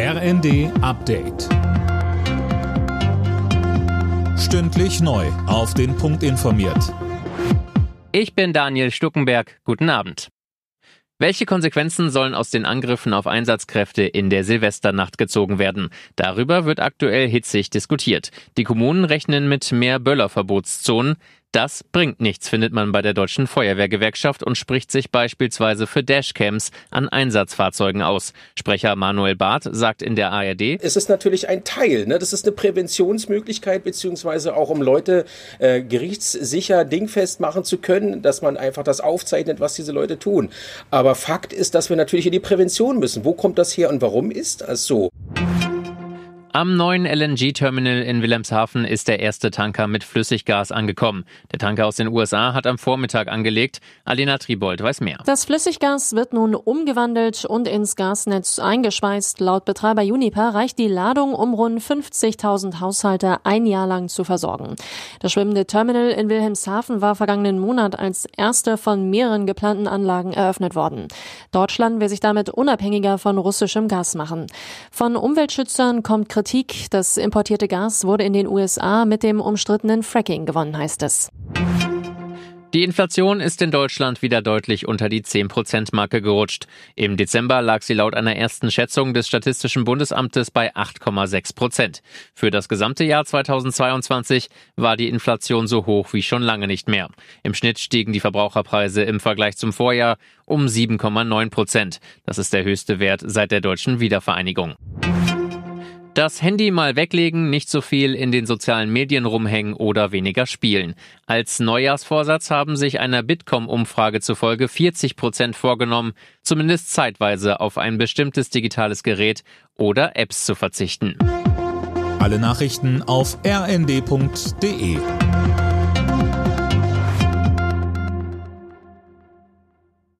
RND Update. Stündlich neu. Auf den Punkt informiert. Ich bin Daniel Stuckenberg. Guten Abend. Welche Konsequenzen sollen aus den Angriffen auf Einsatzkräfte in der Silvesternacht gezogen werden? Darüber wird aktuell hitzig diskutiert. Die Kommunen rechnen mit mehr Böllerverbotszonen. Das bringt nichts, findet man bei der Deutschen Feuerwehrgewerkschaft und spricht sich beispielsweise für Dashcams an Einsatzfahrzeugen aus. Sprecher Manuel Barth sagt in der ARD, Es ist natürlich ein Teil, ne? das ist eine Präventionsmöglichkeit, beziehungsweise auch um Leute äh, gerichtssicher dingfest machen zu können, dass man einfach das aufzeichnet, was diese Leute tun. Aber Fakt ist, dass wir natürlich in die Prävention müssen. Wo kommt das her und warum ist das so? Am neuen LNG-Terminal in Wilhelmshaven ist der erste Tanker mit Flüssiggas angekommen. Der Tanker aus den USA hat am Vormittag angelegt. Alena Tribold weiß mehr. Das Flüssiggas wird nun umgewandelt und ins Gasnetz eingespeist. Laut Betreiber Uniper reicht die Ladung, um rund 50.000 Haushalte ein Jahr lang zu versorgen. Das schwimmende Terminal in Wilhelmshaven war vergangenen Monat als erste von mehreren geplanten Anlagen eröffnet worden. Deutschland will sich damit unabhängiger von russischem Gas machen. Von Umweltschützern kommt Kritik das importierte Gas wurde in den USA mit dem umstrittenen Fracking gewonnen, heißt es. Die Inflation ist in Deutschland wieder deutlich unter die 10-Prozent-Marke gerutscht. Im Dezember lag sie laut einer ersten Schätzung des Statistischen Bundesamtes bei 8,6 Prozent. Für das gesamte Jahr 2022 war die Inflation so hoch wie schon lange nicht mehr. Im Schnitt stiegen die Verbraucherpreise im Vergleich zum Vorjahr um 7,9 Prozent. Das ist der höchste Wert seit der deutschen Wiedervereinigung. Das Handy mal weglegen, nicht so viel in den sozialen Medien rumhängen oder weniger spielen. Als Neujahrsvorsatz haben sich einer Bitkom-Umfrage zufolge 40 Prozent vorgenommen, zumindest zeitweise auf ein bestimmtes digitales Gerät oder Apps zu verzichten. Alle Nachrichten auf rnd.de